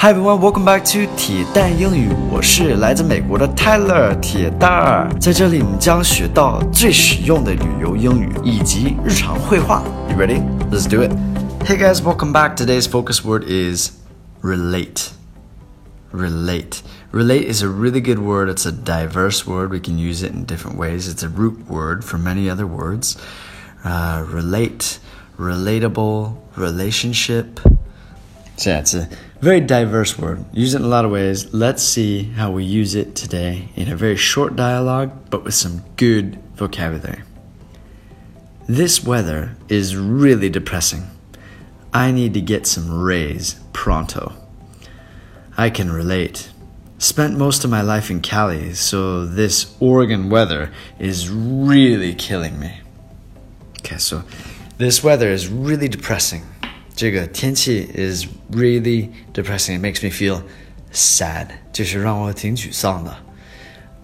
Hi everyone, welcome back to 铁蛋英语。我是来自美国的 Tyler 铁蛋儿，在这里你将学到最实用的旅游英语以及日常会话。You ready? Let's do it. Hey guys, welcome back. Today's focus word is relate. Relate. Relate is a really good word. It's a diverse word. We can use it in different ways. It's a root word for many other words. Uh, relate, relatable, relationship. So yeah, it's a very diverse word. Use it in a lot of ways. Let's see how we use it today in a very short dialogue, but with some good vocabulary. This weather is really depressing. I need to get some rays pronto. I can relate. Spent most of my life in Cali, so this Oregon weather is really killing me. Okay, so this weather is really depressing. 这个天气 is really depressing. It makes me feel sad. 就是让我挺沮丧的。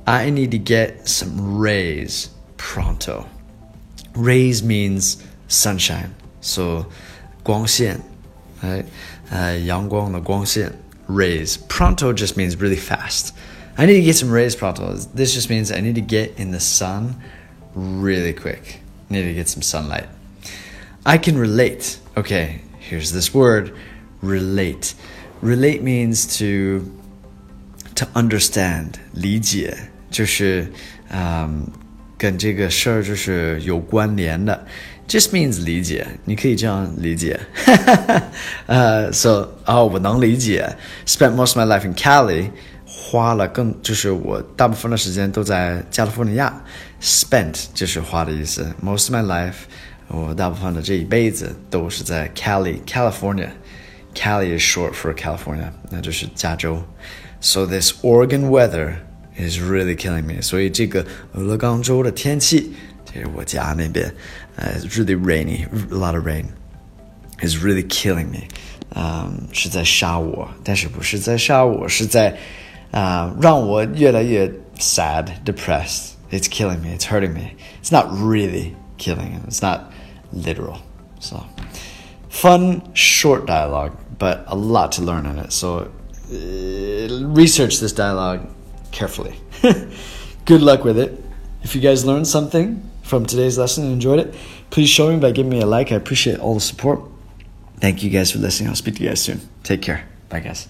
I need to get some rays pronto. Rays means sunshine. So 光线，哎，呃，阳光的光线 rays. Pronto just means really fast. I need to get some rays pronto. This just means I need to get in the sun really quick. I need to get some sunlight. I can relate. Okay, here's this word relate relate means to to understand 理解就是嗯跟这个事儿就是有关联的 just means 理解你可以这样理解呃 so 哦我能理解 spent most of my life in Cali 花了更就是我大部分的时间都在加利福尼亚 spent 就是花的意思 most of my life 我大部分的这一辈子都是在 Cali, California. Cali is short for California，那就是加州。So this Oregon weather is really killing me. 所以这个俄勒冈州的天气，这是我家那边，呃、uh,，really rainy, a lot of rain, is really killing me. 嗯、um,，是在杀我，但是不是在杀我，是在啊、uh, 让我越来越 sad, depressed. It's killing me. It's hurting me. It's not really killing him. It's not literal. So, fun, short dialogue, but a lot to learn in it. So, uh, research this dialogue carefully. Good luck with it. If you guys learned something from today's lesson and enjoyed it, please show me by giving me a like. I appreciate all the support. Thank you guys for listening. I'll speak to you guys soon. Take care. Bye, guys.